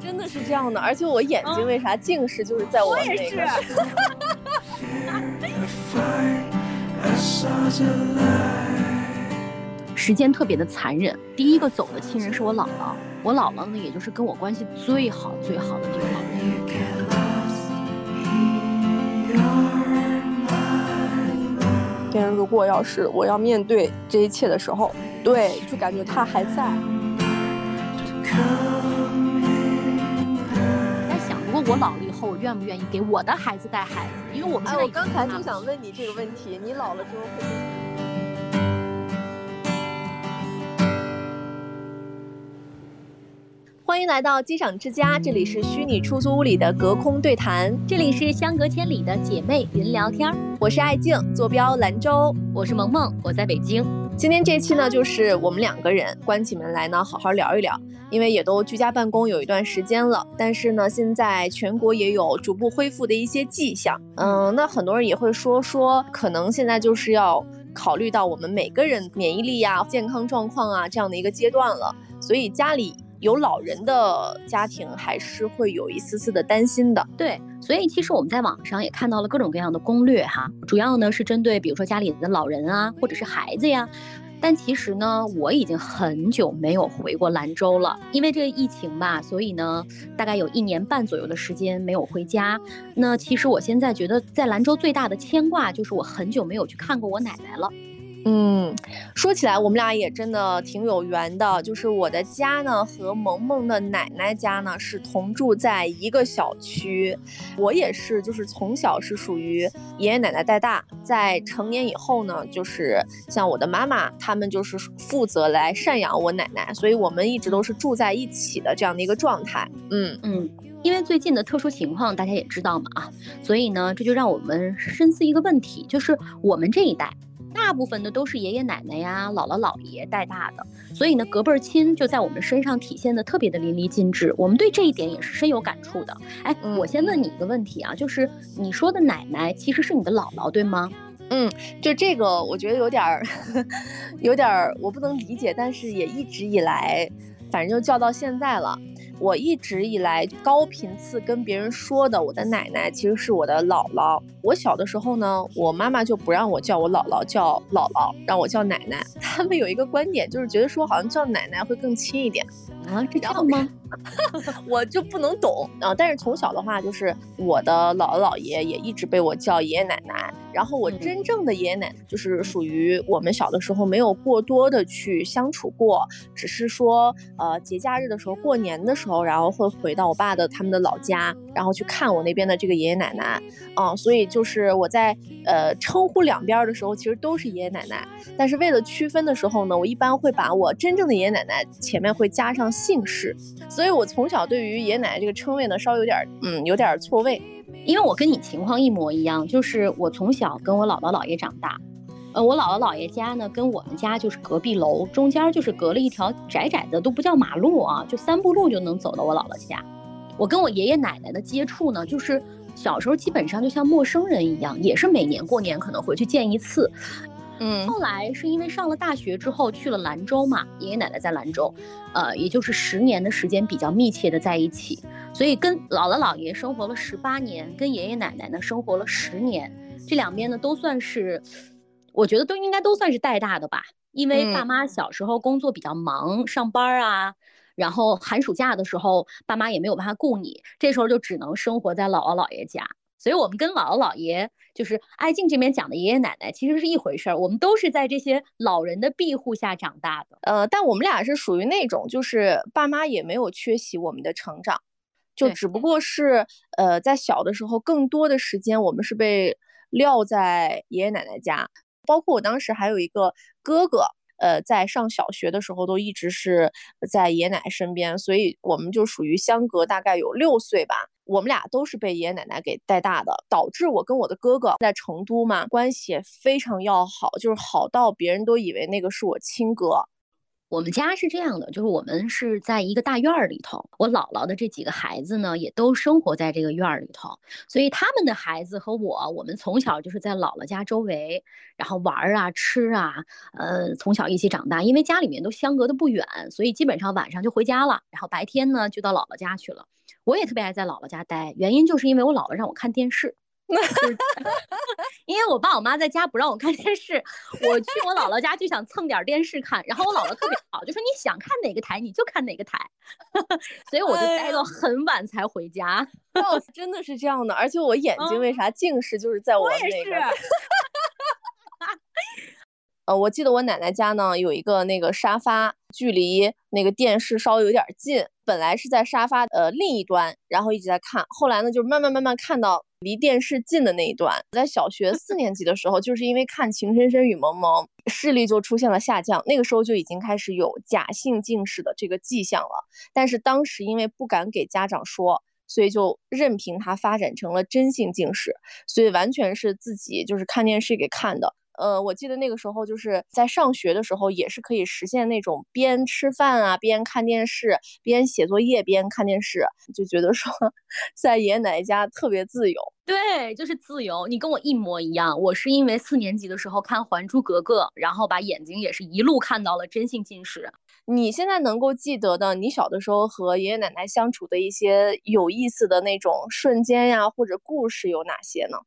真的是这样的，而且我眼睛为啥近视，就是在我那个。时间特别的残忍，第一个走的亲人是我姥姥，我姥姥呢，也就是跟我关系最好最好的这个老人。天，如果要是我要面对这一切的时候，对，就感觉他还在。在想，如果我老了以后，我愿不愿意给我的孩子带孩子？因为我们现在，我刚才就想问你这个问题，你老了之后会。欢迎来到机长之家，这里是虚拟出租屋里的隔空对谈，这里是相隔千里的姐妹云聊天。我是爱静，坐标兰州；我是萌萌，我在北京。今天这期呢，就是我们两个人关起门来呢，好好聊一聊。因为也都居家办公有一段时间了，但是呢，现在全国也有逐步恢复的一些迹象。嗯，那很多人也会说说，可能现在就是要考虑到我们每个人免疫力呀、健康状况啊这样的一个阶段了，所以家里。有老人的家庭还是会有一丝丝的担心的，对，所以其实我们在网上也看到了各种各样的攻略哈，主要呢是针对比如说家里的老人啊，或者是孩子呀，但其实呢我已经很久没有回过兰州了，因为这个疫情吧，所以呢大概有一年半左右的时间没有回家。那其实我现在觉得在兰州最大的牵挂就是我很久没有去看过我奶奶了。嗯，说起来，我们俩也真的挺有缘的。就是我的家呢，和萌萌的奶奶家呢是同住在一个小区。我也是，就是从小是属于爷爷奶奶带大，在成年以后呢，就是像我的妈妈他们就是负责来赡养我奶奶，所以我们一直都是住在一起的这样的一个状态。嗯嗯，因为最近的特殊情况大家也知道嘛啊，所以呢，这就让我们深思一个问题，就是我们这一代。大部分的都是爷爷奶奶呀、姥姥姥爷带大的，所以呢，隔辈儿亲就在我们身上体现的特别的淋漓尽致。我们对这一点也是深有感触的。哎，我先问你一个问题啊，就是你说的奶奶其实是你的姥姥，对吗？嗯，就这个我觉得有点儿，有点儿我不能理解，但是也一直以来，反正就叫到现在了。我一直以来高频次跟别人说的，我的奶奶其实是我的姥姥。我小的时候呢，我妈妈就不让我叫我姥姥，叫姥姥，让我叫奶奶。他们有一个观点，就是觉得说好像叫奶奶会更亲一点啊，这样吗？我就不能懂啊。但是从小的话，就是我的姥姥姥爷也一直被我叫爷爷奶奶。然后我真正的爷爷奶奶，就是属于我们小的时候没有过多的去相处过，只是说呃节假日的时候，过年的时候，然后会回到我爸的他们的老家，然后去看我那边的这个爷爷奶奶。啊，所以就是我在呃称呼两边的时候，其实都是爷爷奶奶。但是为了区分的时候呢，我一般会把我真正的爷爷奶奶前面会加上姓氏。所以所以我从小对于爷爷奶奶这个称谓呢，稍微有点嗯有点错位。因为我跟你情况一模一样，就是我从小跟我姥姥姥爷长大，呃，我姥姥姥爷家呢跟我们家就是隔壁楼，中间就是隔了一条窄窄的都不叫马路啊，就三步路就能走到我姥姥家。我跟我爷爷奶奶的接触呢，就是小时候基本上就像陌生人一样，也是每年过年可能回去见一次。嗯，后来是因为上了大学之后去了兰州嘛，爷爷奶奶在兰州，呃，也就是十年的时间比较密切的在一起，所以跟姥姥姥爷生活了十八年，跟爷爷奶奶呢生活了十年，这两边呢都算是，我觉得都应该都算是带大的吧，因为爸妈小时候工作比较忙，上班啊，然后寒暑假的时候爸妈也没有办法顾你，这时候就只能生活在姥姥姥爷家。所以，我们跟姥姥姥爷，就是爱静这边讲的爷爷奶奶，其实是一回事儿。我们都是在这些老人的庇护下长大的。呃，但我们俩是属于那种，就是爸妈也没有缺席我们的成长，就只不过是，呃，在小的时候，更多的时间我们是被撂在爷爷奶奶家。包括我当时还有一个哥哥，呃，在上小学的时候都一直是在爷爷奶奶身边，所以我们就属于相隔大概有六岁吧。我们俩都是被爷爷奶奶给带大的，导致我跟我的哥哥在成都嘛，关系非常要好，就是好到别人都以为那个是我亲哥。我们家是这样的，就是我们是在一个大院儿里头，我姥姥的这几个孩子呢，也都生活在这个院儿里头，所以他们的孩子和我，我们从小就是在姥姥家周围，然后玩儿啊、吃啊，呃，从小一起长大。因为家里面都相隔的不远，所以基本上晚上就回家了，然后白天呢就到姥姥家去了。我也特别爱在姥姥家待，原因就是因为我姥姥让我看电视。因为我爸我妈在家不让我看电视，我去我姥姥家就想蹭点电视看，然后我姥姥特别好，就说你想看哪个台你就看哪个台，所以我就待到很晚才回家。哦，真的是这样的，而且我眼睛为啥近视，就是在我那个。呃，我记得我奶奶家呢有一个那个沙发，距离那个电视稍微有点近。本来是在沙发呃另一端，然后一直在看，后来呢就慢慢慢慢看到离电视近的那一段。在小学 四年级的时候，就是因为看《情深深雨蒙蒙》，视力就出现了下降。那个时候就已经开始有假性近视的这个迹象了。但是当时因为不敢给家长说，所以就任凭它发展成了真性近视，所以完全是自己就是看电视给看的。呃，我记得那个时候就是在上学的时候，也是可以实现那种边吃饭啊边看电视，边写作业边看电视，就觉得说在爷爷奶奶家特别自由。对，就是自由。你跟我一模一样，我是因为四年级的时候看《还珠格格》，然后把眼睛也是一路看到了真性近视。你现在能够记得的，你小的时候和爷爷奶奶相处的一些有意思的那种瞬间呀，或者故事有哪些呢？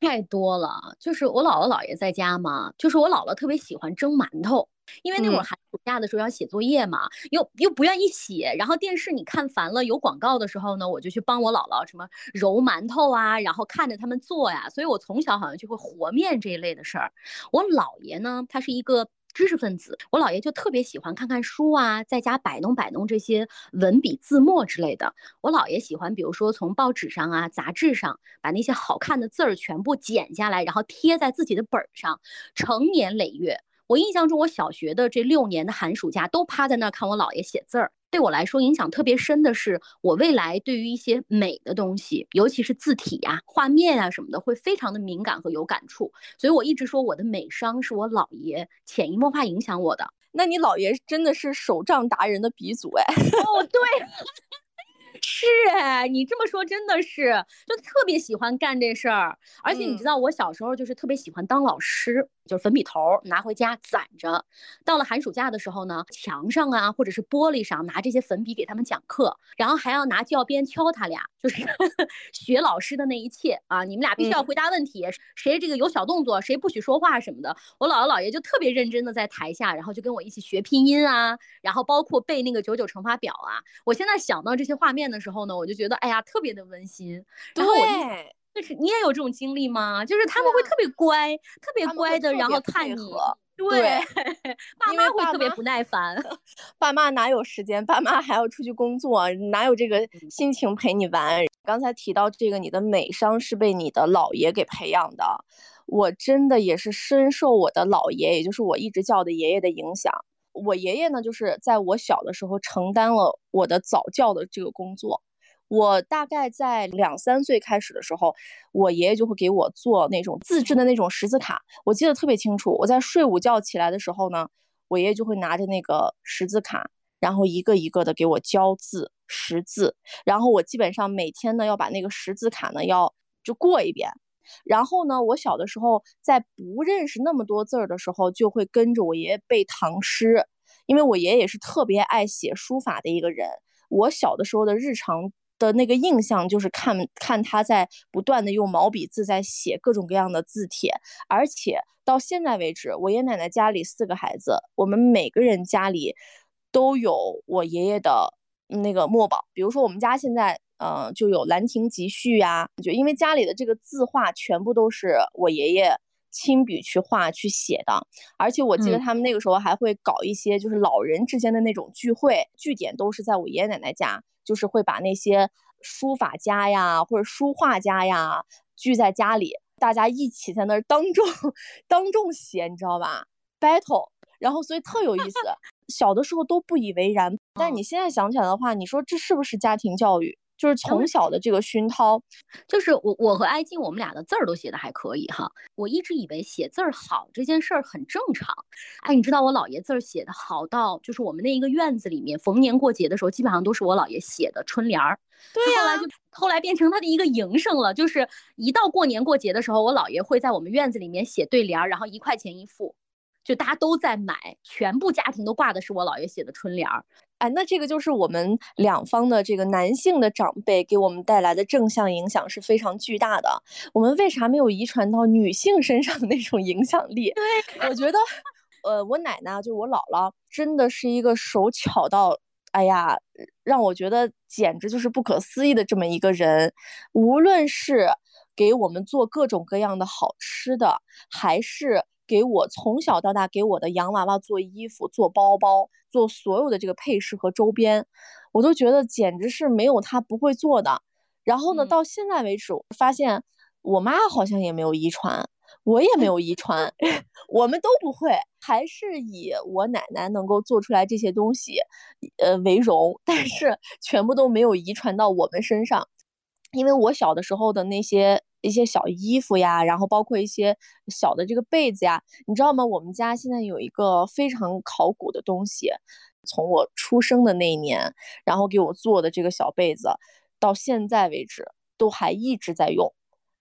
太多了，就是我姥姥姥爷在家嘛，就是我姥姥特别喜欢蒸馒头，因为那会儿寒暑假的时候要写作业嘛，又又不愿意写，然后电视你看烦了，有广告的时候呢，我就去帮我姥姥什么揉馒头啊，然后看着他们做呀，所以我从小好像就会和面这一类的事儿。我姥爷呢，他是一个。知识分子，我姥爷就特别喜欢看看书啊，在家摆弄摆弄这些文笔字墨之类的。我姥爷喜欢，比如说从报纸上啊、杂志上把那些好看的字儿全部剪下来，然后贴在自己的本上，成年累月。我印象中，我小学的这六年的寒暑假都趴在那儿看我姥爷写字儿。对我来说，影响特别深的是，我未来对于一些美的东西，尤其是字体呀、画面啊什么的，会非常的敏感和有感触。所以我一直说，我的美商是我姥爷潜移默化影响我的。那你姥爷真的是手账达人的鼻祖哎！哦，对。是哎，你这么说真的是，就特别喜欢干这事儿。而且你知道，我小时候就是特别喜欢当老师，就是粉笔头拿回家攒着。到了寒暑假的时候呢，墙上啊或者是玻璃上拿这些粉笔给他们讲课，然后还要拿教鞭敲他俩，就是 学老师的那一切啊。你们俩必须要回答问题，谁这个有小动作，谁不许说话什么的。我姥姥姥爷就特别认真的在台下，然后就跟我一起学拼音啊，然后包括背那个九九乘法表啊。我现在想到这些画面。的时候呢，我就觉得哎呀，特别的温馨。对，就是你也有这种经历吗？就是他们会特别乖，特别乖的，然后看你。对，爸妈会特别不耐烦。爸妈哪有时间？爸妈还要出去工作，哪有这个心情陪你玩？刚才提到这个，你的美商是被你的姥爷给培养的。我真的也是深受我的姥爷，也就是我一直叫的爷爷的影响。我爷爷呢，就是在我小的时候承担了我的早教的这个工作。我大概在两三岁开始的时候，我爷爷就会给我做那种自制的那种识字卡，我记得特别清楚。我在睡午觉起来的时候呢，我爷爷就会拿着那个识字卡，然后一个一个的给我教字识字。然后我基本上每天呢要把那个识字卡呢要就过一遍。然后呢，我小的时候在不认识那么多字儿的时候，就会跟着我爷爷背唐诗，因为我爷爷也是特别爱写书法的一个人。我小的时候的日常的那个印象就是看看他在不断的用毛笔字在写各种各样的字帖，而且到现在为止，我爷爷奶奶家里四个孩子，我们每个人家里都有我爷爷的那个墨宝，比如说我们家现在。嗯，就有《兰亭集序》呀，就因为家里的这个字画全部都是我爷爷亲笔去画去写的，而且我记得他们那个时候还会搞一些就是老人之间的那种聚会，据点都是在我爷爷奶奶家，就是会把那些书法家呀或者书画家呀聚在家里，大家一起在那儿当众 当众写，你知道吧？battle，然后所以特有意思，小的时候都不以为然，但你现在想起来的话，你说这是不是家庭教育？就是从小的这个熏陶，就是我我和艾静，我们俩的字儿都写的还可以哈。我一直以为写字儿好这件事儿很正常。哎，你知道我姥爷字儿写的好到，就是我们那一个院子里面，逢年过节的时候，基本上都是我姥爷写的春联儿。对呀，后来就后来变成他的一个营生了，就是一到过年过节的时候，我姥爷会在我们院子里面写对联儿，然后一块钱一副，就大家都在买，全部家庭都挂的是我姥爷写的春联儿。哎，那这个就是我们两方的这个男性的长辈给我们带来的正向影响是非常巨大的。我们为啥没有遗传到女性身上的那种影响力？对，我觉得，呃，我奶奶就是我姥姥，真的是一个手巧到，哎呀，让我觉得简直就是不可思议的这么一个人。无论是给我们做各种各样的好吃的，还是。给我从小到大给我的洋娃娃做衣服、做包包、做所有的这个配饰和周边，我都觉得简直是没有他不会做的。然后呢，到现在为止，我发现我妈好像也没有遗传，我也没有遗传，我们都不会，还是以我奶奶能够做出来这些东西，呃为荣。但是全部都没有遗传到我们身上，因为我小的时候的那些。一些小衣服呀，然后包括一些小的这个被子呀，你知道吗？我们家现在有一个非常考古的东西，从我出生的那一年，然后给我做的这个小被子，到现在为止都还一直在用。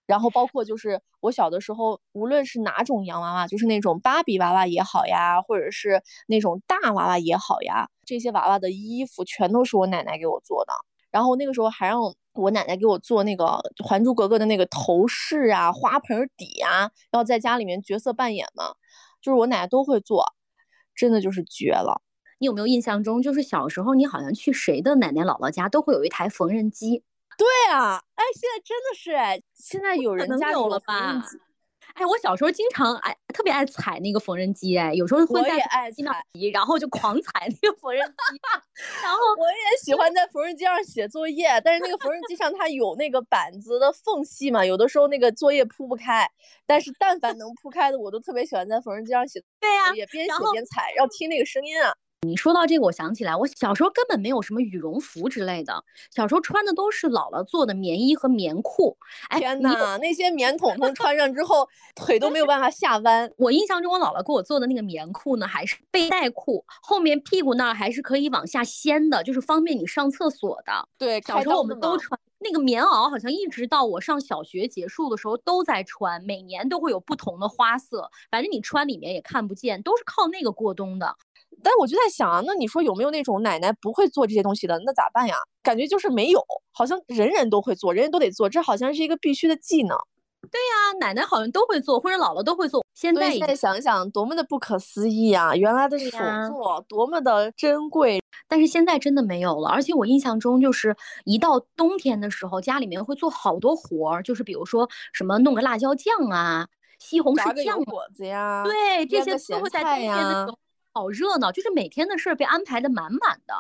然后包括就是我小的时候，无论是哪种洋娃娃，就是那种芭比娃娃也好呀，或者是那种大娃娃也好呀，这些娃娃的衣服全都是我奶奶给我做的。然后那个时候还让。我奶奶给我做那个《还珠格格》的那个头饰啊、花盆底啊，要在家里面角色扮演嘛，就是我奶奶都会做，真的就是绝了。你有没有印象中，就是小时候你好像去谁的奶奶姥姥家，都会有一台缝纫机？对啊，哎，现在真的是哎，现在有人家有了吧？哎，我小时候经常爱，特别爱踩那个缝纫机，哎，有时候会在机那然后就狂 踩那个缝纫机。然后我也喜欢在缝纫机上写作业，但是那个缝纫机上它有那个板子的缝隙嘛，有的时候那个作业铺不开。但是但凡能铺开的，我都特别喜欢在缝纫机上写作业，边写边踩，要听那个声音啊。你说到这个，我想起来，我小时候根本没有什么羽绒服之类的，小时候穿的都是姥姥做的棉衣和棉裤。哎，天哪，那些棉筒筒穿上之后，腿都没有办法下弯。我印象中，我姥姥给我做的那个棉裤呢，还是背带裤，后面屁股那儿还是可以往下掀的，就是方便你上厕所的。对，小时候我们都穿那个棉袄，好像一直到我上小学结束的时候都在穿，每年都会有不同的花色，反正你穿里面也看不见，都是靠那个过冬的。但我就在想啊，那你说有没有那种奶奶不会做这些东西的？那咋办呀？感觉就是没有，好像人人都会做，人人都得做，这好像是一个必须的技能。对呀，奶奶好像都会做，或者姥姥都会做。现在现在想想，多么的不可思议啊！原来的手作多么的珍贵，但是现在真的没有了。而且我印象中，就是一到冬天的时候，家里面会做好多活儿，就是比如说什么弄个辣椒酱啊、西红柿酱果子呀，对，这些都会在冬天的时候。好热闹，就是每天的事儿被安排的满满的。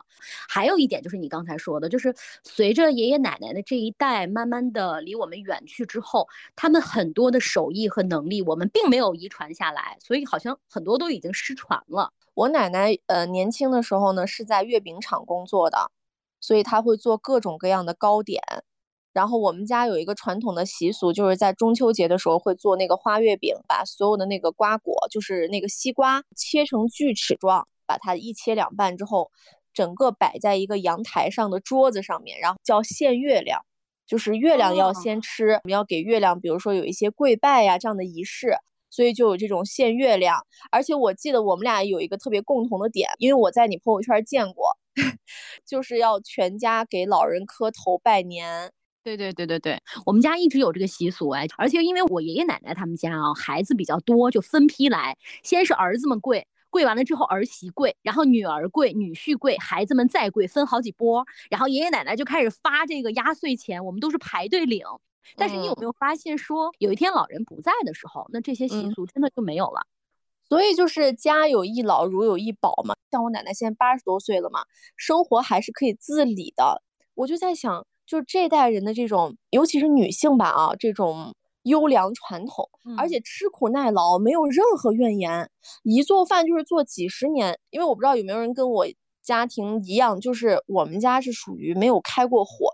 还有一点就是你刚才说的，就是随着爷爷奶奶的这一代慢慢的离我们远去之后，他们很多的手艺和能力我们并没有遗传下来，所以好像很多都已经失传了。我奶奶呃年轻的时候呢是在月饼厂工作的，所以她会做各种各样的糕点。然后我们家有一个传统的习俗，就是在中秋节的时候会做那个花月饼，把所有的那个瓜果，就是那个西瓜切成锯齿状，把它一切两半之后，整个摆在一个阳台上的桌子上面，然后叫献月亮，就是月亮要先吃，我们要给月亮，比如说有一些跪拜呀这样的仪式，所以就有这种献月亮。而且我记得我们俩有一个特别共同的点，因为我在你朋友圈见过，就是要全家给老人磕头拜年。对对对对对，我们家一直有这个习俗哎，而且因为我爷爷奶奶他们家啊，孩子比较多，就分批来，先是儿子们跪，跪完了之后儿媳跪，然后女儿跪，女婿跪，孩子们再跪，分好几波，然后爷爷奶奶就开始发这个压岁钱，我们都是排队领。但是你有没有发现说，有一天老人不在的时候，那这些习俗真的就没有了。所以就是家有一老如有一宝嘛，像我奶奶现在八十多岁了嘛，生活还是可以自理的。我就在想。就是这代人的这种，尤其是女性吧啊，这种优良传统，而且吃苦耐劳，没有任何怨言，一做饭就是做几十年。因为我不知道有没有人跟我家庭一样，就是我们家是属于没有开过火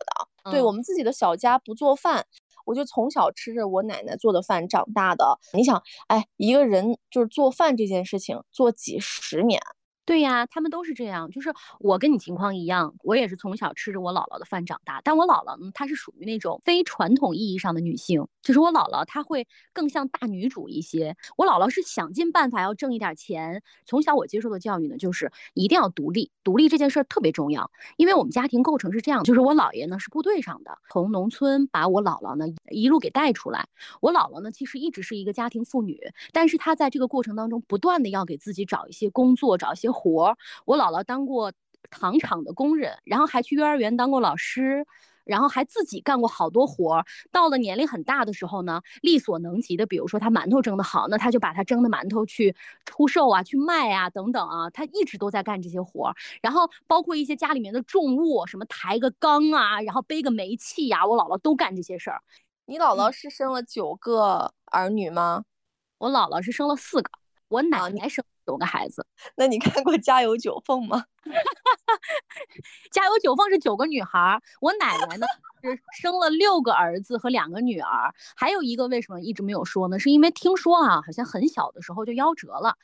的，对我们自己的小家不做饭，我就从小吃着我奶奶做的饭长大的。你想，哎，一个人就是做饭这件事情做几十年。对呀，他们都是这样。就是我跟你情况一样，我也是从小吃着我姥姥的饭长大。但我姥姥呢，她是属于那种非传统意义上的女性，就是我姥姥她会更像大女主一些。我姥姥是想尽办法要挣一点钱。从小我接受的教育呢，就是一定要独立，独立这件事儿特别重要。因为我们家庭构成是这样，就是我姥爷呢是部队上的，从农村把我姥姥呢一路给带出来。我姥姥呢其实一直是一个家庭妇女，但是她在这个过程当中不断的要给自己找一些工作，找一些。活，我姥姥当过糖厂的工人，然后还去幼儿园当过老师，然后还自己干过好多活。到了年龄很大的时候呢，力所能及的，比如说他馒头蒸得好，那他就把他蒸的馒头去出售啊，去卖啊，等等啊，他一直都在干这些活。然后包括一些家里面的重物，什么抬个缸啊，然后背个煤气呀，我姥姥都干这些事儿。你姥姥是生了九个儿女吗？我姥姥是生了四个，我奶奶生。九个孩子，那你看过《家有九凤》吗？《家有九凤》是九个女孩，我奶奶呢是生了六个儿子和两个女儿，还有一个为什么一直没有说呢？是因为听说啊，好像很小的时候就夭折了。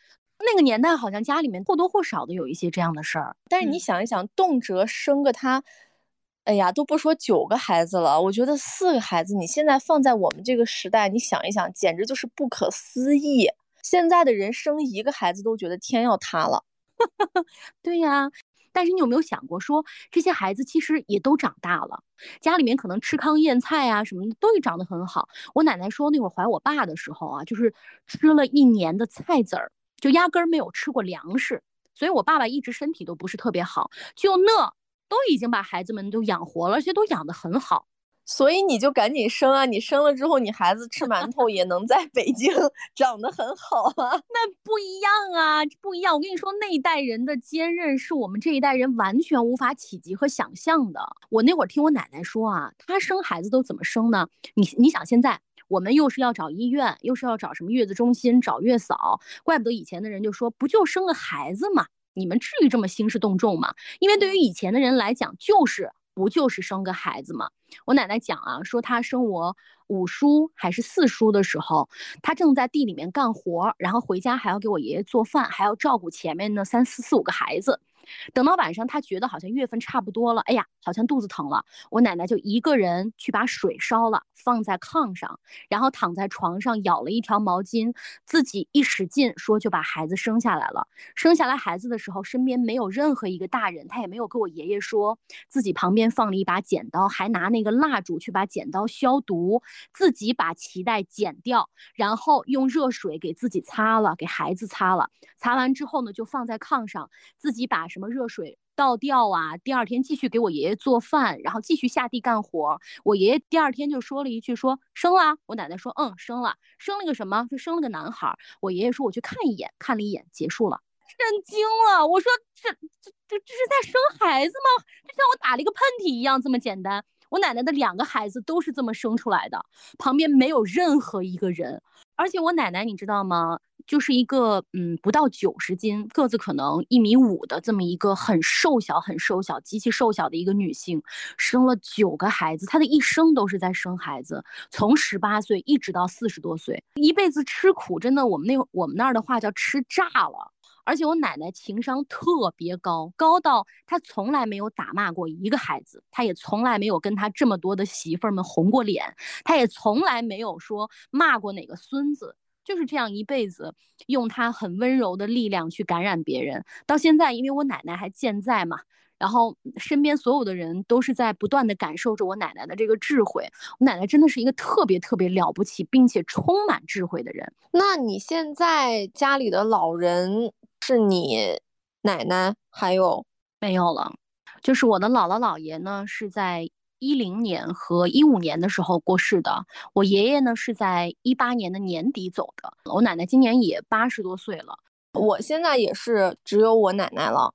那个年代好像家里面或多或少的有一些这样的事儿。但是你想一想，动辄生个他，哎呀，都不说九个孩子了，我觉得四个孩子，你现在放在我们这个时代，你想一想，简直就是不可思议。现在的人生一个孩子都觉得天要塌了，对呀。但是你有没有想过，说这些孩子其实也都长大了，家里面可能吃糠咽菜啊什么的都长得很好。我奶奶说那会儿怀我爸的时候啊，就是吃了一年的菜籽儿，就压根儿没有吃过粮食，所以我爸爸一直身体都不是特别好。就那都已经把孩子们都养活了，而且都养得很好。所以你就赶紧生啊！你生了之后，你孩子吃馒头也能在北京 长得很好啊。那不一样啊，不一样。我跟你说，那一代人的坚韧是我们这一代人完全无法企及和想象的。我那会儿听我奶奶说啊，她生孩子都怎么生呢？你你想，现在我们又是要找医院，又是要找什么月子中心，找月嫂，怪不得以前的人就说，不就生个孩子嘛？你们至于这么兴师动众吗？因为对于以前的人来讲，就是。不就是生个孩子吗？我奶奶讲啊，说她生我五叔还是四叔的时候，她正在地里面干活，然后回家还要给我爷爷做饭，还要照顾前面那三四四五个孩子。等到晚上，他觉得好像月份差不多了，哎呀，好像肚子疼了。我奶奶就一个人去把水烧了，放在炕上，然后躺在床上咬了一条毛巾，自己一使劲，说就把孩子生下来了。生下来孩子的时候，身边没有任何一个大人，他也没有跟我爷爷说，自己旁边放了一把剪刀，还拿那个蜡烛去把剪刀消毒，自己把脐带剪掉，然后用热水给自己擦了，给孩子擦了。擦完之后呢，就放在炕上，自己把什什么热水倒掉啊？第二天继续给我爷爷做饭，然后继续下地干活。我爷爷第二天就说了一句：“说生了。”我奶奶说：“嗯，生了，生了个什么？就生了个男孩。”我爷爷说：“我去看一眼，看了一眼，结束了。”震惊了，我说：“这这这这是在生孩子吗？就像我打了一个喷嚏一样这么简单。”我奶奶的两个孩子都是这么生出来的，旁边没有任何一个人。而且我奶奶你知道吗？就是一个嗯，不到九十斤，个子可能一米五的这么一个很瘦小、很瘦小、极其瘦小的一个女性，生了九个孩子，她的一生都是在生孩子，从十八岁一直到四十多岁，一辈子吃苦，真的，我们那我们那儿的话叫吃炸了。而且我奶奶情商特别高，高到她从来没有打骂过一个孩子，她也从来没有跟她这么多的媳妇儿们红过脸，她也从来没有说骂过哪个孙子。就是这样一辈子，用他很温柔的力量去感染别人。到现在，因为我奶奶还健在嘛，然后身边所有的人都是在不断的感受着我奶奶的这个智慧。我奶奶真的是一个特别特别了不起，并且充满智慧的人。那你现在家里的老人是你奶奶，还有没有了？就是我的姥姥姥爷呢，是在。一零年和一五年的时候过世的，我爷爷呢是在一八年的年底走的，我奶奶今年也八十多岁了，我现在也是只有我奶奶了，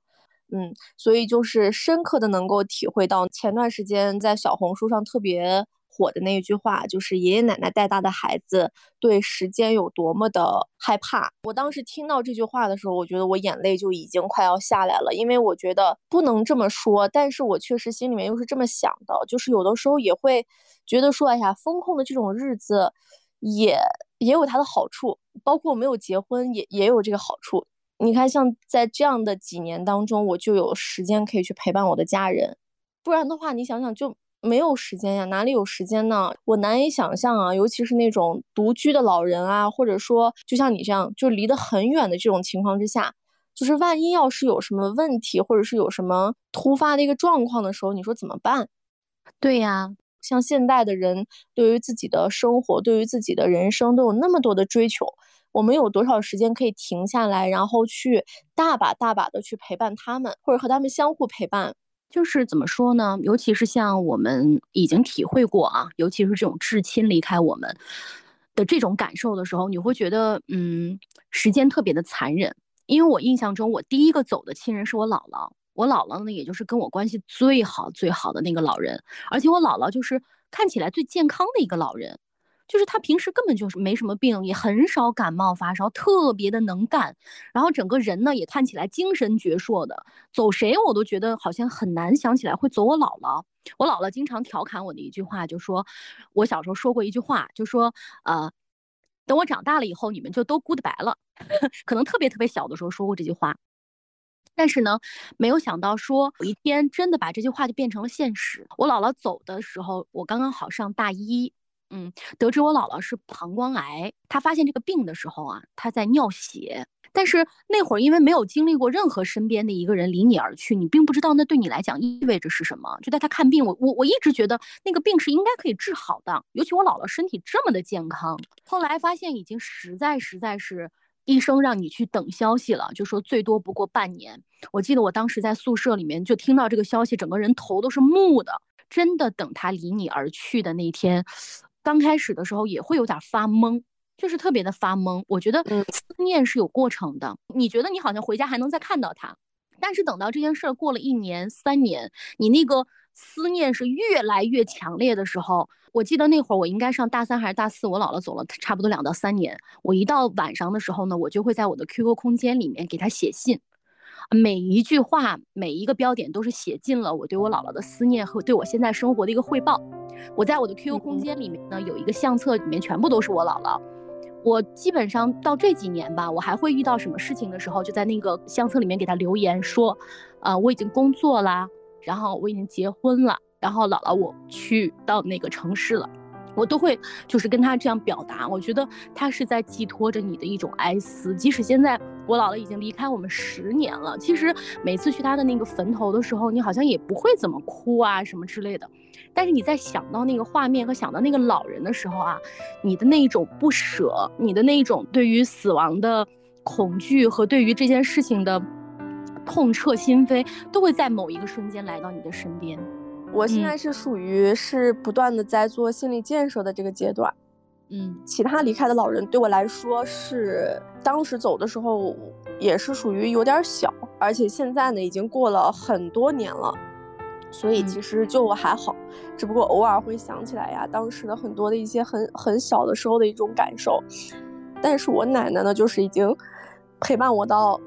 嗯，所以就是深刻的能够体会到前段时间在小红书上特别火的那一句话，就是爷爷奶奶带大的孩子对时间有多么的害怕。我当时听到这句话的时候，我觉得我眼泪就已经快要下来了，因为我觉得不能这么说，但是我确实心里面又是这么想的，就是有的时候也会觉得说，哎呀，风控的这种日子也也有它的好处，包括我没有结婚也也有这个好处。你看，像在这样的几年当中，我就有时间可以去陪伴我的家人，不然的话，你想想就。没有时间呀，哪里有时间呢？我难以想象啊，尤其是那种独居的老人啊，或者说就像你这样，就离得很远的这种情况之下，就是万一要是有什么问题，或者是有什么突发的一个状况的时候，你说怎么办？对呀，像现代的人对于自己的生活，对于自己的人生都有那么多的追求，我们有多少时间可以停下来，然后去大把大把的去陪伴他们，或者和他们相互陪伴？就是怎么说呢？尤其是像我们已经体会过啊，尤其是这种至亲离开我们的这种感受的时候，你会觉得，嗯，时间特别的残忍。因为我印象中，我第一个走的亲人是我姥姥，我姥姥呢，也就是跟我关系最好最好的那个老人，而且我姥姥就是看起来最健康的一个老人。就是他平时根本就是没什么病，也很少感冒发烧，特别的能干，然后整个人呢也看起来精神矍铄的。走谁我都觉得好像很难想起来会走我姥姥。我姥姥经常调侃我的一句话，就说我小时候说过一句话，就说呃，等我长大了以后，你们就都 goodbye 了。可能特别特别小的时候说过这句话，但是呢，没有想到说有一天真的把这句话就变成了现实。我姥姥走的时候，我刚刚好上大一。嗯，得知我姥姥是膀胱癌，她发现这个病的时候啊，她在尿血。但是那会儿因为没有经历过任何身边的一个人离你而去，你并不知道那对你来讲意味着是什么。就带她看病，我我我一直觉得那个病是应该可以治好的，尤其我姥姥身体这么的健康。后来发现已经实在实在是医生让你去等消息了，就说最多不过半年。我记得我当时在宿舍里面就听到这个消息，整个人头都是木的。真的等他离你而去的那天。刚开始的时候也会有点发懵，就是特别的发懵。我觉得思念是有过程的，你觉得你好像回家还能再看到他，但是等到这件事儿过了一年、三年，你那个思念是越来越强烈的时候，我记得那会儿我应该上大三还是大四，我姥姥走了差不多两到三年，我一到晚上的时候呢，我就会在我的 QQ 空间里面给他写信。每一句话，每一个标点都是写尽了我对我姥姥的思念和对我现在生活的一个汇报。我在我的 QQ 空间里面呢，有一个相册，里面全部都是我姥姥。我基本上到这几年吧，我还会遇到什么事情的时候，就在那个相册里面给她留言说，啊，我已经工作啦，然后我已经结婚了，然后姥姥我去到那个城市了。我都会就是跟他这样表达，我觉得他是在寄托着你的一种哀思。即使现在我姥姥已经离开我们十年了，其实每次去他的那个坟头的时候，你好像也不会怎么哭啊什么之类的。但是你在想到那个画面和想到那个老人的时候啊，你的那一种不舍，你的那一种对于死亡的恐惧和对于这件事情的痛彻心扉，都会在某一个瞬间来到你的身边。我现在是属于是不断的在做心理建设的这个阶段，嗯，其他离开的老人对我来说是当时走的时候也是属于有点小，而且现在呢已经过了很多年了，所以其实就我还好，只不过偶尔会想起来呀，当时的很多的一些很很小的时候的一种感受，但是我奶奶呢就是已经陪伴我到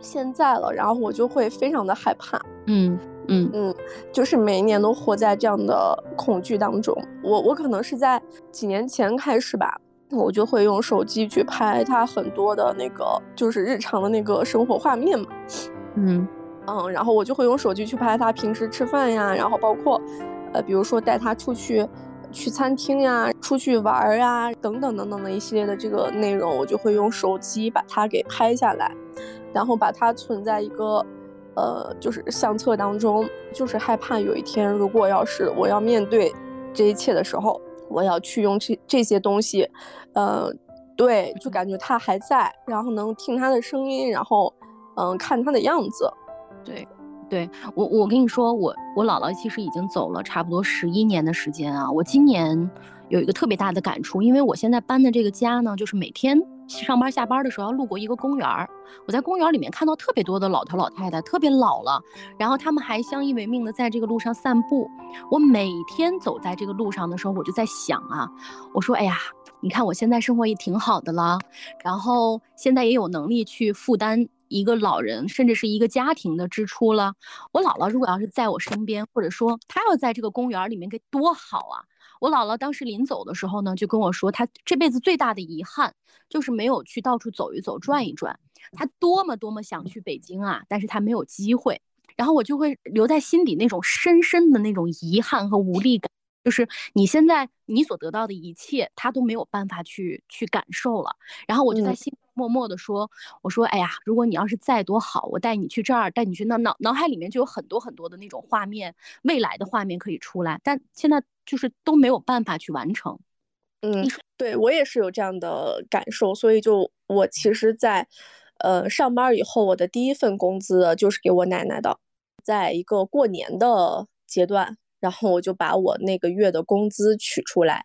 现在了，然后我就会非常的害怕，嗯。嗯嗯，就是每一年都活在这样的恐惧当中。我我可能是在几年前开始吧，我就会用手机去拍他很多的那个就是日常的那个生活画面嘛。嗯嗯，然后我就会用手机去拍他平时吃饭呀，然后包括呃，比如说带他出去去餐厅呀、出去玩儿呀等等等等的一系列的这个内容，我就会用手机把它给拍下来，然后把它存在一个。呃，就是相册当中，就是害怕有一天，如果要是我要面对这一切的时候，我要去用这这些东西，呃，对，就感觉他还在，然后能听他的声音，然后，嗯，看他的样子。对，对我，我跟你说，我我姥姥其实已经走了差不多十一年的时间啊。我今年有一个特别大的感触，因为我现在搬的这个家呢，就是每天。上班下班的时候要路过一个公园儿，我在公园里面看到特别多的老头老太太，特别老了，然后他们还相依为命的在这个路上散步。我每天走在这个路上的时候，我就在想啊，我说，哎呀，你看我现在生活也挺好的了，然后现在也有能力去负担一个老人甚至是一个家庭的支出了。我姥姥如果要是在我身边，或者说她要在这个公园里面，该多好啊！我姥姥当时临走的时候呢，就跟我说，她这辈子最大的遗憾就是没有去到处走一走、转一转。她多么多么想去北京啊，但是她没有机会。然后我就会留在心底那种深深的那种遗憾和无力感，就是你现在你所得到的一切，他都没有办法去去感受了。然后我就在心默默的说，我说，哎呀，如果你要是再多好，我带你去这儿，带你去那，脑脑海里面就有很多很多的那种画面，未来的画面可以出来，但现在。就是都没有办法去完成，嗯，对我也是有这样的感受，所以就我其实，在呃上班以后，我的第一份工资就是给我奶奶的，在一个过年的阶段，然后我就把我那个月的工资取出来，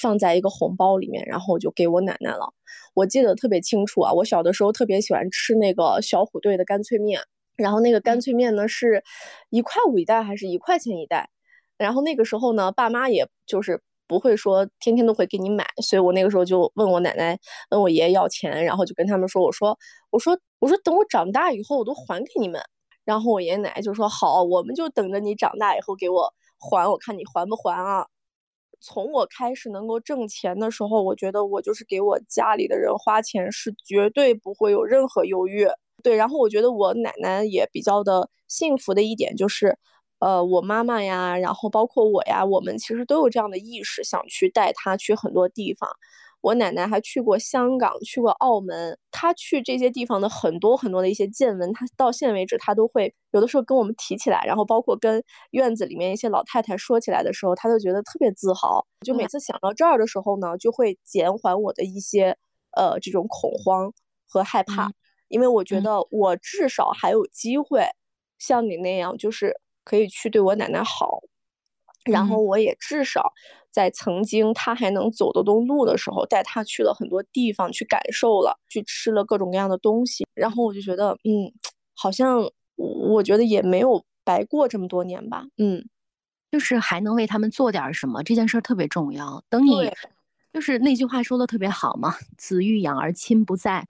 放在一个红包里面，然后我就给我奶奶了。我记得特别清楚啊，我小的时候特别喜欢吃那个小虎队的干脆面，然后那个干脆面呢是一块五一袋还是一块钱一袋？然后那个时候呢，爸妈也就是不会说天天都会给你买，所以我那个时候就问我奶奶、问我爷爷要钱，然后就跟他们说：“我说，我说，我说，等我长大以后我都还给你们。”然后我爷爷奶奶就说：“好，我们就等着你长大以后给我还，我看你还不还啊。”从我开始能够挣钱的时候，我觉得我就是给我家里的人花钱是绝对不会有任何犹豫。对，然后我觉得我奶奶也比较的幸福的一点就是。呃，我妈妈呀，然后包括我呀，我们其实都有这样的意识，想去带她去很多地方。我奶奶还去过香港，去过澳门，她去这些地方的很多很多的一些见闻，她到现在为止，她都会有的时候跟我们提起来，然后包括跟院子里面一些老太太说起来的时候，她都觉得特别自豪。就每次想到这儿的时候呢，就会减缓我的一些呃这种恐慌和害怕，因为我觉得我至少还有机会像你那样，就是。可以去对我奶奶好，然后我也至少在曾经他还能走得动路的时候，带他去了很多地方去感受了，去吃了各种各样的东西，然后我就觉得，嗯，好像我觉得也没有白过这么多年吧，嗯，就是还能为他们做点什么，这件事特别重要。等你，就是那句话说的特别好嘛，“子欲养而亲不在。”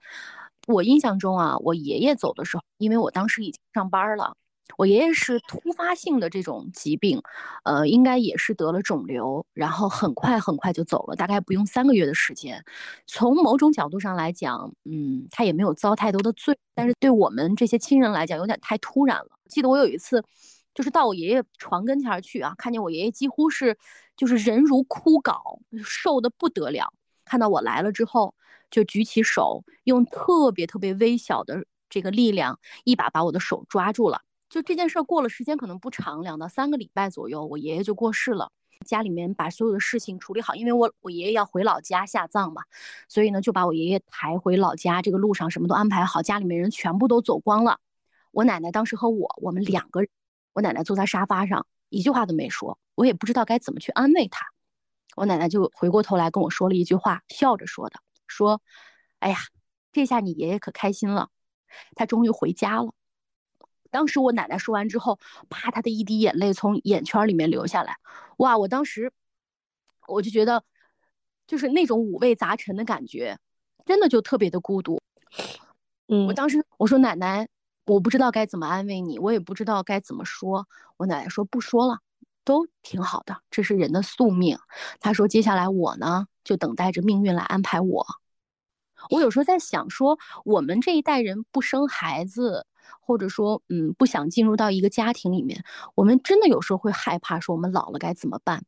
我印象中啊，我爷爷走的时候，因为我当时已经上班了。我爷爷是突发性的这种疾病，呃，应该也是得了肿瘤，然后很快很快就走了，大概不用三个月的时间。从某种角度上来讲，嗯，他也没有遭太多的罪，但是对我们这些亲人来讲，有点太突然了。记得我有一次，就是到我爷爷床跟前去啊，看见我爷爷几乎是就是人如枯槁，瘦的不得了。看到我来了之后，就举起手，用特别特别微小的这个力量，一把把我的手抓住了。就这件事儿过了时间可能不长，两到三个礼拜左右，我爷爷就过世了。家里面把所有的事情处理好，因为我我爷爷要回老家下葬嘛，所以呢就把我爷爷抬回老家。这个路上什么都安排好，家里面人全部都走光了。我奶奶当时和我，我们两个人，我奶奶坐在沙发上，一句话都没说，我也不知道该怎么去安慰她。我奶奶就回过头来跟我说了一句话，笑着说的，说：“哎呀，这下你爷爷可开心了，他终于回家了。”当时我奶奶说完之后，啪，她的一滴眼泪从眼圈里面流下来。哇，我当时我就觉得，就是那种五味杂陈的感觉，真的就特别的孤独。嗯，我当时我说奶奶，我不知道该怎么安慰你，我也不知道该怎么说。我奶奶说不说了，都挺好的，这是人的宿命。她说接下来我呢，就等待着命运来安排我。我有时候在想，说我们这一代人不生孩子。或者说，嗯，不想进入到一个家庭里面，我们真的有时候会害怕，说我们老了该怎么办？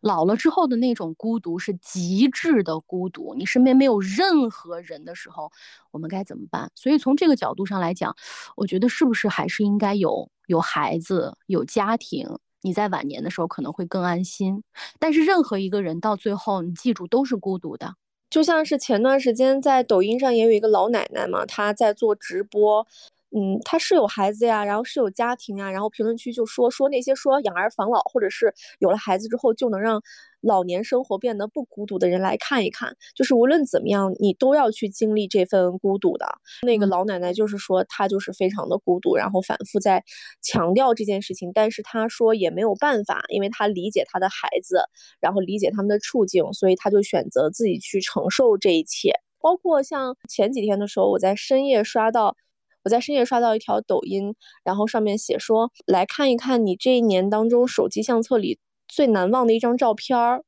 老了之后的那种孤独是极致的孤独，你身边没有任何人的时候，我们该怎么办？所以从这个角度上来讲，我觉得是不是还是应该有有孩子、有家庭，你在晚年的时候可能会更安心。但是任何一个人到最后，你记住都是孤独的。就像是前段时间在抖音上也有一个老奶奶嘛，她在做直播。嗯，他是有孩子呀，然后是有家庭啊，然后评论区就说说那些说养儿防老，或者是有了孩子之后就能让老年生活变得不孤独的人来看一看，就是无论怎么样，你都要去经历这份孤独的。那个老奶奶就是说她就是非常的孤独，然后反复在强调这件事情，但是她说也没有办法，因为她理解她的孩子，然后理解他们的处境，所以她就选择自己去承受这一切。包括像前几天的时候，我在深夜刷到。我在深夜刷到一条抖音，然后上面写说，来看一看你这一年当中手机相册里最难忘的一张照片儿。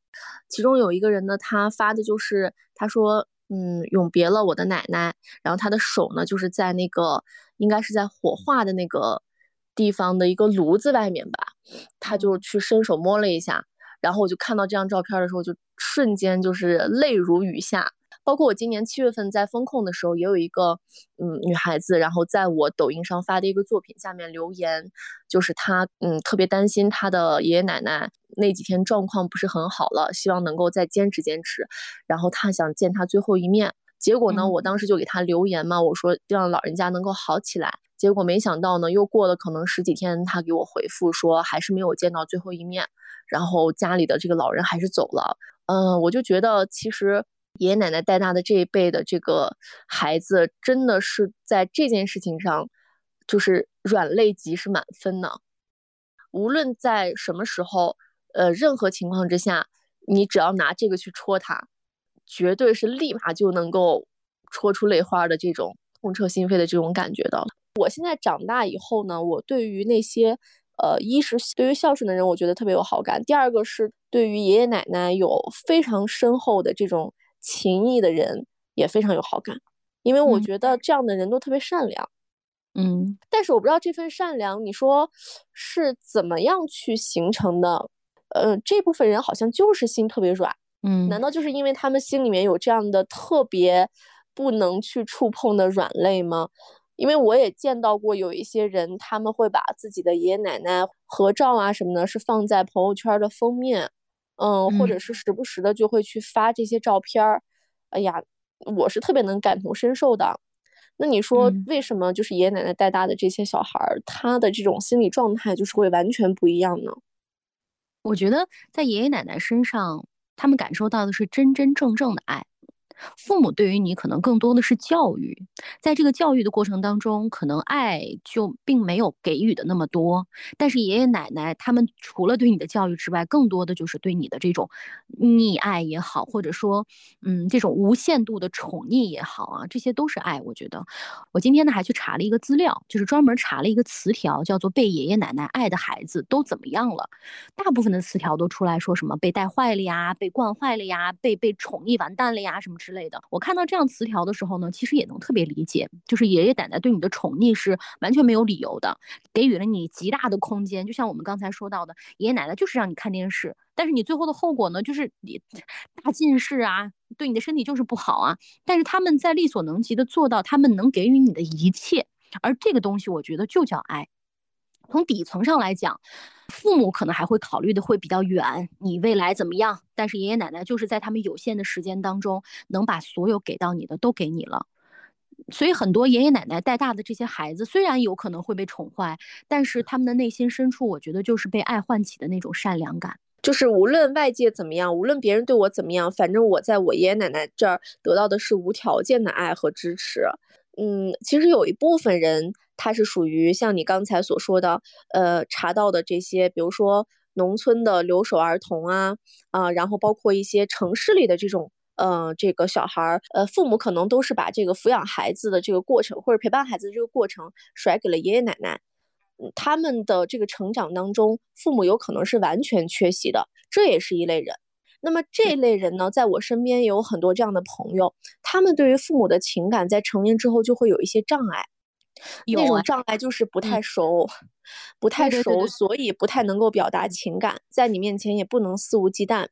其中有一个人呢，他发的就是他说，嗯，永别了我的奶奶。然后他的手呢，就是在那个应该是在火化的那个地方的一个炉子外面吧，他就去伸手摸了一下。然后我就看到这张照片的时候，就瞬间就是泪如雨下。包括我今年七月份在风控的时候，也有一个嗯女孩子，然后在我抖音上发的一个作品下面留言，就是她嗯特别担心她的爷爷奶奶那几天状况不是很好了，希望能够再坚持坚持，然后她想见她最后一面。结果呢，我当时就给她留言嘛，我说让老人家能够好起来。结果没想到呢，又过了可能十几天，他给我回复说还是没有见到最后一面，然后家里的这个老人还是走了。嗯，我就觉得其实。爷爷奶奶带大的这一辈的这个孩子，真的是在这件事情上，就是软肋级是满分呢。无论在什么时候，呃，任何情况之下，你只要拿这个去戳他，绝对是立马就能够戳出泪花的这种痛彻心扉的这种感觉的。我现在长大以后呢，我对于那些，呃，一是对于孝顺的人，我觉得特别有好感；第二个是对于爷爷奶奶有非常深厚的这种。情谊的人也非常有好感，因为我觉得这样的人都特别善良，嗯，但是我不知道这份善良，你说是怎么样去形成的？呃，这部分人好像就是心特别软，嗯，难道就是因为他们心里面有这样的特别不能去触碰的软肋吗？因为我也见到过有一些人，他们会把自己的爷爷奶奶合照啊什么的，是放在朋友圈的封面。嗯，或者是时不时的就会去发这些照片儿，哎呀，我是特别能感同身受的。那你说为什么就是爷爷奶奶带大的这些小孩儿，他的这种心理状态就是会完全不一样呢？我觉得在爷爷奶奶身上，他们感受到的是真真正正的爱。父母对于你可能更多的是教育，在这个教育的过程当中，可能爱就并没有给予的那么多。但是爷爷奶奶他们除了对你的教育之外，更多的就是对你的这种溺爱也好，或者说，嗯，这种无限度的宠溺也好啊，这些都是爱。我觉得，我今天呢还去查了一个资料，就是专门查了一个词条，叫做“被爷爷奶奶爱的孩子都怎么样了”。大部分的词条都出来说什么被带坏了呀，被惯坏了呀，被被宠溺完蛋了呀，什么之类类的。我看到这样词条的时候呢，其实也能特别理解，就是爷爷奶奶对你的宠溺是完全没有理由的，给予了你极大的空间。就像我们刚才说到的，爷爷奶奶就是让你看电视，但是你最后的后果呢，就是你大近视啊，对你的身体就是不好啊。但是他们在力所能及的做到他们能给予你的一切，而这个东西，我觉得就叫爱。从底层上来讲，父母可能还会考虑的会比较远，你未来怎么样？但是爷爷奶奶就是在他们有限的时间当中，能把所有给到你的都给你了。所以很多爷爷奶奶带大的这些孩子，虽然有可能会被宠坏，但是他们的内心深处，我觉得就是被爱唤起的那种善良感。就是无论外界怎么样，无论别人对我怎么样，反正我在我爷爷奶奶这儿得到的是无条件的爱和支持。嗯，其实有一部分人。他是属于像你刚才所说的，呃，查到的这些，比如说农村的留守儿童啊，啊，然后包括一些城市里的这种，呃，这个小孩儿，呃，父母可能都是把这个抚养孩子的这个过程或者陪伴孩子的这个过程甩给了爷爷奶奶，他们的这个成长当中，父母有可能是完全缺席的，这也是一类人。那么这类人呢，在我身边也有很多这样的朋友，他们对于父母的情感在成年之后就会有一些障碍。那种障碍就是不太熟，不太熟，所以不太能够表达情感，在你面前也不能肆无忌惮，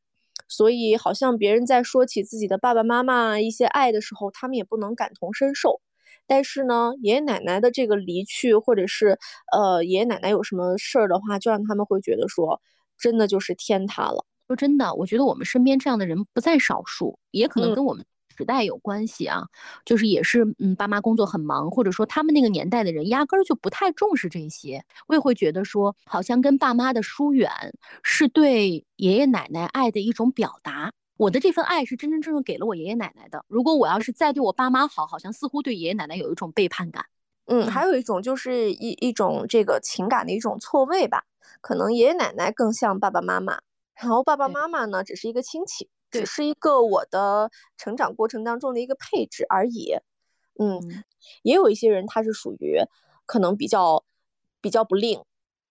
所以好像别人在说起自己的爸爸妈妈一些爱的时候，他们也不能感同身受。但是呢，爷爷奶奶的这个离去，或者是呃爷爷奶奶有什么事儿的话，就让他们会觉得说，真的就是天塌了。说真的，我觉得我们身边这样的人不在少数，也可能跟我们。时代有关系啊，就是也是嗯，爸妈工作很忙，或者说他们那个年代的人压根儿就不太重视这些。我也会觉得说，好像跟爸妈的疏远是对爷爷奶奶爱的一种表达。我的这份爱是真真正正给了我爷爷奶奶的。如果我要是再对我爸妈好，好像似乎对爷爷奶奶有一种背叛感。嗯，还有一种就是一一种这个情感的一种错位吧。可能爷爷奶奶更像爸爸妈妈，然后爸爸妈妈呢只是一个亲戚，只是一个我的成长过程当中的一个配置而已。嗯，也有一些人他是属于可能比较比较不吝。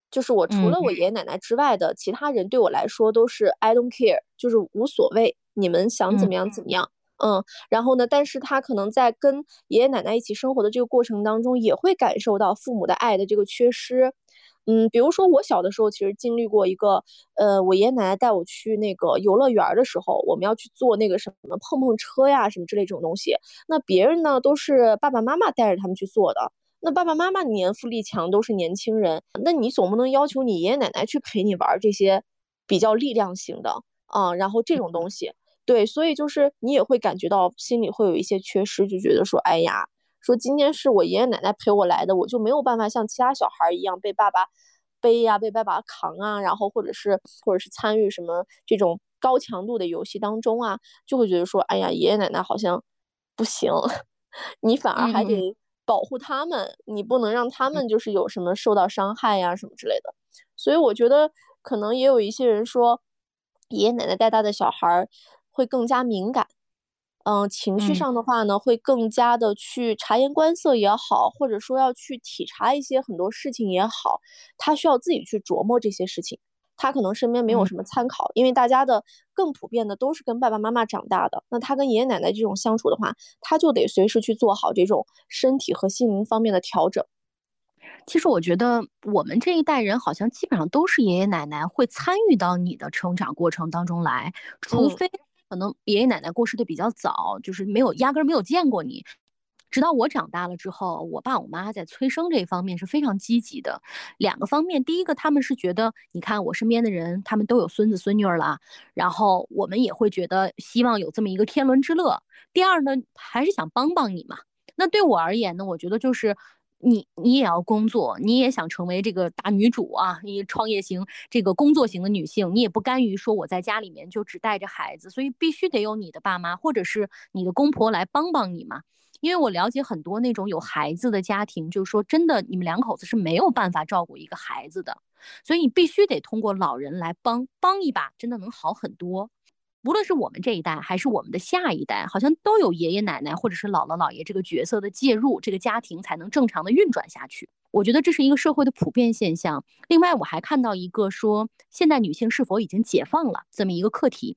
就是我除了我爷爷奶奶之外的其他人，对我来说都是 I don't care，就是无所谓，你们想怎么样怎么样。嗯，然后呢，但是他可能在跟爷爷奶奶一起生活的这个过程当中，也会感受到父母的爱的这个缺失。嗯，比如说我小的时候，其实经历过一个，呃，我爷爷奶奶带我去那个游乐园的时候，我们要去坐那个什么碰碰车呀，什么之类这种东西。那别人呢，都是爸爸妈妈带着他们去做的。那爸爸妈妈年富力强，都是年轻人，那你总不能要求你爷爷奶奶去陪你玩这些比较力量型的啊，然后这种东西，对，所以就是你也会感觉到心里会有一些缺失，就觉得说，哎呀，说今天是我爷爷奶奶陪我来的，我就没有办法像其他小孩一样被爸爸背呀，被爸爸扛啊，然后或者是或者是参与什么这种高强度的游戏当中啊，就会觉得说，哎呀，爷爷奶奶好像不行，你反而还得。保护他们，你不能让他们就是有什么受到伤害呀什么之类的。所以我觉得可能也有一些人说，爷爷奶奶带大的小孩会更加敏感，嗯，情绪上的话呢，会更加的去察言观色也好，或者说要去体察一些很多事情也好，他需要自己去琢磨这些事情。他可能身边没有什么参考，因为大家的更普遍的都是跟爸爸妈妈长大的。那他跟爷爷奶奶这种相处的话，他就得随时去做好这种身体和心灵方面的调整。其实我觉得我们这一代人好像基本上都是爷爷奶奶会参与到你的成长过程当中来，除非可能爷爷奶奶过世的比较早，就是没有压根儿没有见过你。直到我长大了之后，我爸我妈在催生这一方面是非常积极的。两个方面，第一个他们是觉得，你看我身边的人，他们都有孙子孙女儿了，然后我们也会觉得希望有这么一个天伦之乐。第二呢，还是想帮帮你嘛。那对我而言呢，我觉得就是你你也要工作，你也想成为这个大女主啊，你创业型这个工作型的女性，你也不甘于说我在家里面就只带着孩子，所以必须得有你的爸妈或者是你的公婆来帮帮你嘛。因为我了解很多那种有孩子的家庭，就是说真的，你们两口子是没有办法照顾一个孩子的，所以你必须得通过老人来帮帮一把，真的能好很多。无论是我们这一代，还是我们的下一代，好像都有爷爷奶奶或者是姥姥姥爷这个角色的介入，这个家庭才能正常的运转下去。我觉得这是一个社会的普遍现象。另外，我还看到一个说现代女性是否已经解放了这么一个课题。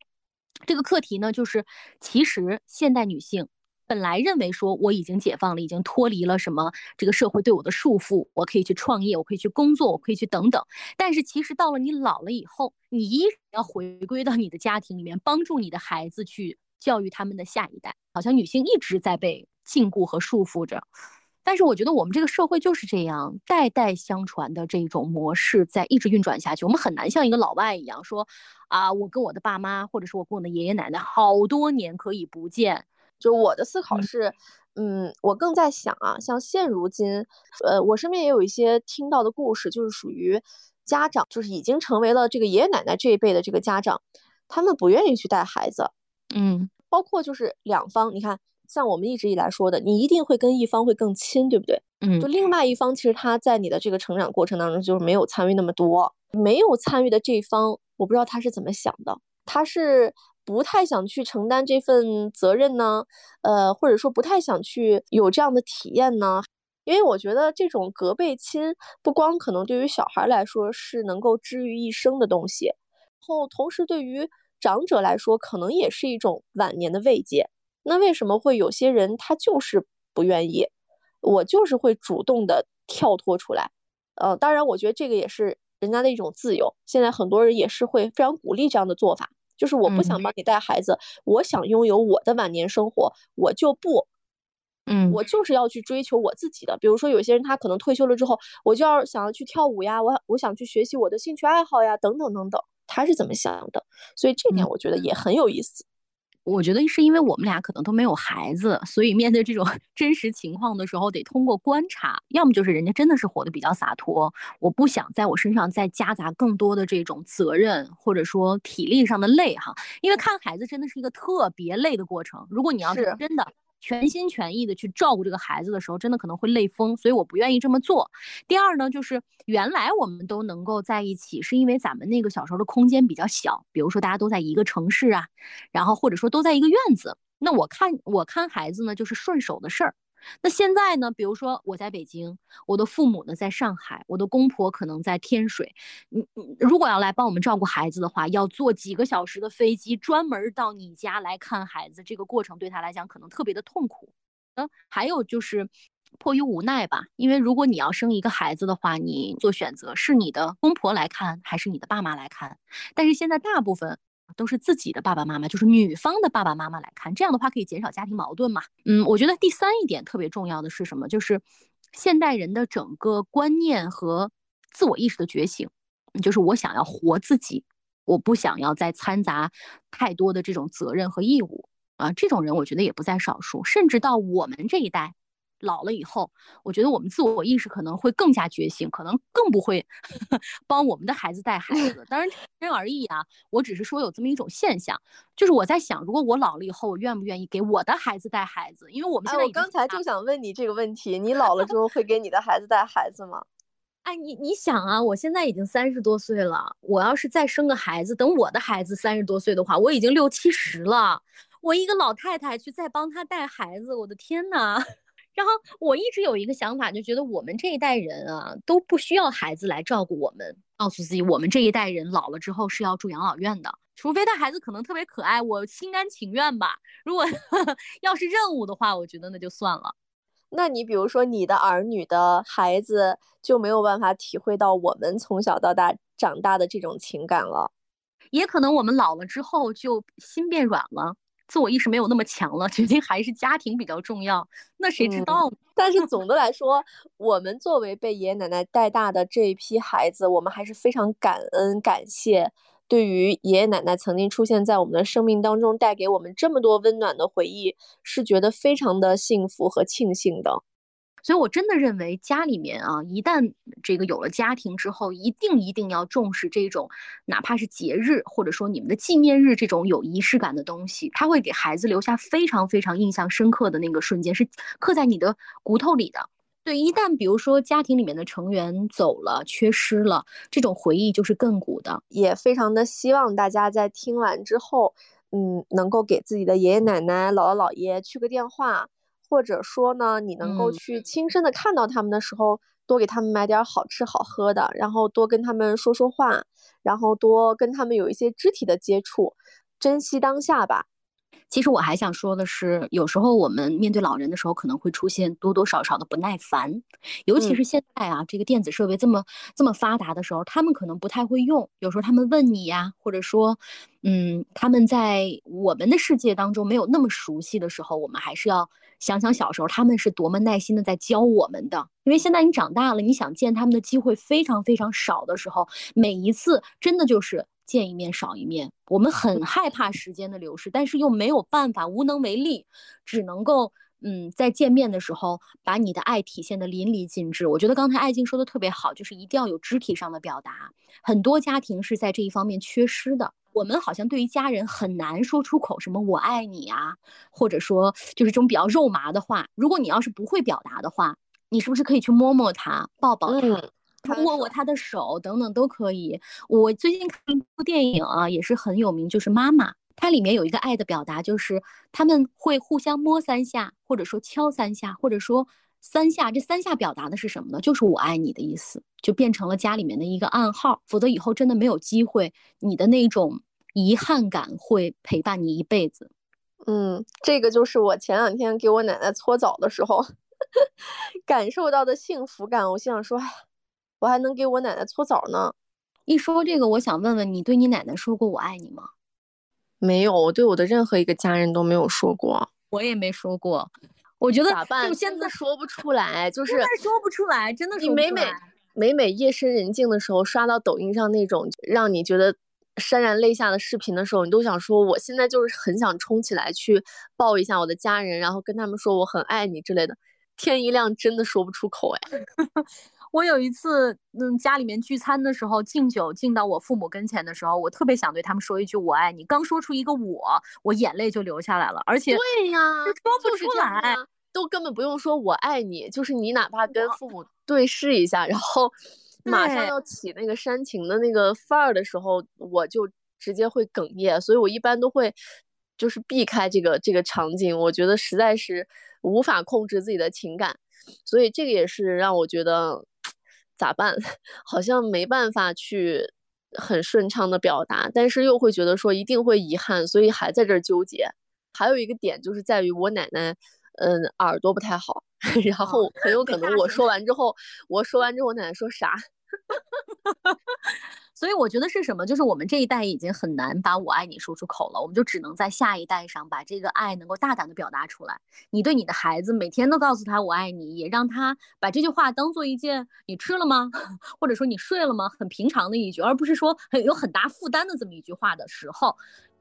这个课题呢，就是其实现代女性。本来认为说我已经解放了，已经脱离了什么这个社会对我的束缚，我可以去创业，我可以去工作，我可以去等等。但是其实到了你老了以后，你依然要回归到你的家庭里面，帮助你的孩子去教育他们的下一代。好像女性一直在被禁锢和束缚着。但是我觉得我们这个社会就是这样，代代相传的这种模式在一直运转下去。我们很难像一个老外一样说，啊，我跟我的爸妈，或者是我跟我的爷爷奶奶好多年可以不见。就我的思考是，嗯，我更在想啊，像现如今，呃，我身边也有一些听到的故事，就是属于家长，就是已经成为了这个爷爷奶奶这一辈的这个家长，他们不愿意去带孩子，嗯，包括就是两方，你看，像我们一直以来说的，你一定会跟一方会更亲，对不对？嗯，就另外一方，其实他在你的这个成长过程当中就是没有参与那么多，没有参与的这一方，我不知道他是怎么想的，他是。不太想去承担这份责任呢，呃，或者说不太想去有这样的体验呢，因为我觉得这种隔辈亲不光可能对于小孩来说是能够治愈一生的东西，然后同时对于长者来说可能也是一种晚年的慰藉。那为什么会有些人他就是不愿意？我就是会主动的跳脱出来，呃，当然我觉得这个也是人家的一种自由。现在很多人也是会非常鼓励这样的做法。就是我不想帮你带孩子，我想拥有我的晚年生活，我就不，嗯，我就是要去追求我自己的。比如说，有些人他可能退休了之后，我就要想要去跳舞呀，我我想去学习我的兴趣爱好呀，等等等等，他是怎么想的？所以这点我觉得也很有意思。我觉得是因为我们俩可能都没有孩子，所以面对这种 真实情况的时候，得通过观察，要么就是人家真的是活得比较洒脱，我不想在我身上再夹杂更多的这种责任，或者说体力上的累哈，因为看孩子真的是一个特别累的过程。如果你要是真的。全心全意的去照顾这个孩子的时候，真的可能会累疯，所以我不愿意这么做。第二呢，就是原来我们都能够在一起，是因为咱们那个小时候的空间比较小，比如说大家都在一个城市啊，然后或者说都在一个院子，那我看我看孩子呢，就是顺手的事儿。那现在呢？比如说我在北京，我的父母呢在上海，我的公婆可能在天水。你你如果要来帮我们照顾孩子的话，要坐几个小时的飞机，专门到你家来看孩子，这个过程对他来讲可能特别的痛苦。嗯，还有就是迫于无奈吧，因为如果你要生一个孩子的话，你做选择是你的公婆来看，还是你的爸妈来看？但是现在大部分。都是自己的爸爸妈妈，就是女方的爸爸妈妈来看，这样的话可以减少家庭矛盾嘛？嗯，我觉得第三一点特别重要的是什么？就是现代人的整个观念和自我意识的觉醒，就是我想要活自己，我不想要再掺杂太多的这种责任和义务啊，这种人我觉得也不在少数，甚至到我们这一代。老了以后，我觉得我们自我意识可能会更加觉醒，可能更不会 帮我们的孩子带孩子。当然，因人而异啊。我只是说有这么一种现象，就是我在想，如果我老了以后，我愿不愿意给我的孩子带孩子？因为我们现在，我刚才就想问你这个问题：你老了之后会给你的孩子带孩子吗？哎，你你想啊，我现在已经三十多岁了，我要是再生个孩子，等我的孩子三十多岁的话，我已经六七十了，我一个老太太去再帮他带孩子，我的天呐！然后我一直有一个想法，就觉得我们这一代人啊都不需要孩子来照顾我们，告诉自己我们这一代人老了之后是要住养老院的，除非他孩子可能特别可爱，我心甘情愿吧。如果 要是任务的话，我觉得那就算了。那你比如说你的儿女的孩子就没有办法体会到我们从小到大长大的这种情感了，也可能我们老了之后就心变软了。自我意识没有那么强了，决定还是家庭比较重要。那谁知道呢？但是总的来说，我们作为被爷爷奶奶带大的这一批孩子，我们还是非常感恩、感谢，对于爷爷奶奶曾经出现在我们的生命当中，带给我们这么多温暖的回忆，是觉得非常的幸福和庆幸的。所以，我真的认为家里面啊，一旦这个有了家庭之后，一定一定要重视这种，哪怕是节日或者说你们的纪念日这种有仪式感的东西，它会给孩子留下非常非常印象深刻的那个瞬间，是刻在你的骨头里的。对，一旦比如说家庭里面的成员走了、缺失了，这种回忆就是亘古的。也非常的希望大家在听完之后，嗯，能够给自己的爷爷奶奶、姥姥姥爷去个电话。或者说呢，你能够去亲身的看到他们的时候，多给他们买点好吃好喝的，然后多跟他们说说话，然后多跟他们有一些肢体的接触，珍惜当下吧。其实我还想说的是，有时候我们面对老人的时候，可能会出现多多少少的不耐烦，尤其是现在啊，这个电子设备这么这么发达的时候，他们可能不太会用。有时候他们问你呀，或者说，嗯，他们在我们的世界当中没有那么熟悉的时候，我们还是要想想小时候他们是多么耐心的在教我们的。因为现在你长大了，你想见他们的机会非常非常少的时候，每一次真的就是。见一面少一面，我们很害怕时间的流逝，但是又没有办法，无能为力，只能够嗯，在见面的时候把你的爱体现的淋漓尽致。我觉得刚才爱静说的特别好，就是一定要有肢体上的表达。很多家庭是在这一方面缺失的。我们好像对于家人很难说出口什么“我爱你”啊，或者说就是这种比较肉麻的话。如果你要是不会表达的话，你是不是可以去摸摸他，抱抱他？握握他的手等等都可以。我最近看一部电影啊，也是很有名，就是《妈妈》。它里面有一个爱的表达，就是他们会互相摸三下，或者说敲三下，或者说三下。这三下表达的是什么呢？就是我爱你的意思，就变成了家里面的一个暗号。否则以后真的没有机会，你的那种遗憾感会陪伴你一辈子。嗯，这个就是我前两天给我奶奶搓澡的时候 感受到的幸福感。我心想说，哎。我还能给我奶奶搓澡呢。一说这个，我想问问你，对你奶奶说过我爱你吗？没有，我对我的任何一个家人都没有说过。我也没说过。我觉得咋办？就现在说不出来，就是说不出来，真的。你每每每每夜深人静的时候，刷到抖音上那种让你觉得潸然泪下的视频的时候，你都想说，我现在就是很想冲起来去抱一下我的家人，然后跟他们说我很爱你之类的。天一亮，真的说不出口哎。我有一次，嗯，家里面聚餐的时候敬酒敬到我父母跟前的时候，我特别想对他们说一句我爱你。刚说出一个我，我眼泪就流下来了，而且对呀，说不出来，都根本不用说我爱你，就是你哪怕跟父母对视一下，然后 马上要起那个煽情的那个范儿的时候，我就直接会哽咽。所以我一般都会就是避开这个这个场景，我觉得实在是无法控制自己的情感，所以这个也是让我觉得。咋办？好像没办法去很顺畅的表达，但是又会觉得说一定会遗憾，所以还在这儿纠结。还有一个点就是在于我奶奶，嗯，耳朵不太好，然后很有可能我说完之后，我说完之后，我奶奶说啥？所以我觉得是什么？就是我们这一代已经很难把我爱你说出口了，我们就只能在下一代上把这个爱能够大胆的表达出来。你对你的孩子每天都告诉他我爱你，也让他把这句话当做一件你吃了吗，或者说你睡了吗，很平常的一句，而不是说很有很大负担的这么一句话的时候。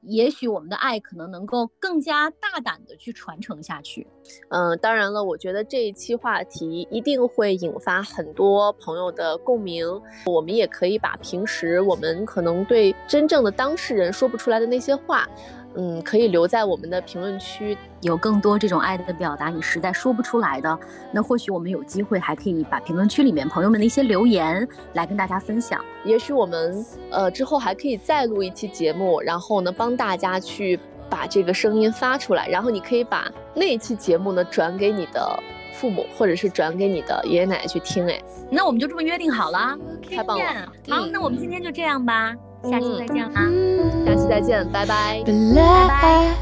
也许我们的爱可能能够更加大胆的去传承下去。嗯，当然了，我觉得这一期话题一定会引发很多朋友的共鸣。我们也可以把平时我们可能对真正的当事人说不出来的那些话。嗯，可以留在我们的评论区，有更多这种爱的表达，你实在说不出来的，那或许我们有机会还可以把评论区里面朋友们的一些留言来跟大家分享。也许我们呃之后还可以再录一期节目，然后呢帮大家去把这个声音发出来，然后你可以把那一期节目呢转给你的父母，或者是转给你的爷爷奶奶去听。哎，那我们就这么约定好了，太棒了。好，那我们今天就这样吧。下期再见啊！下期再见，拜拜，拜拜。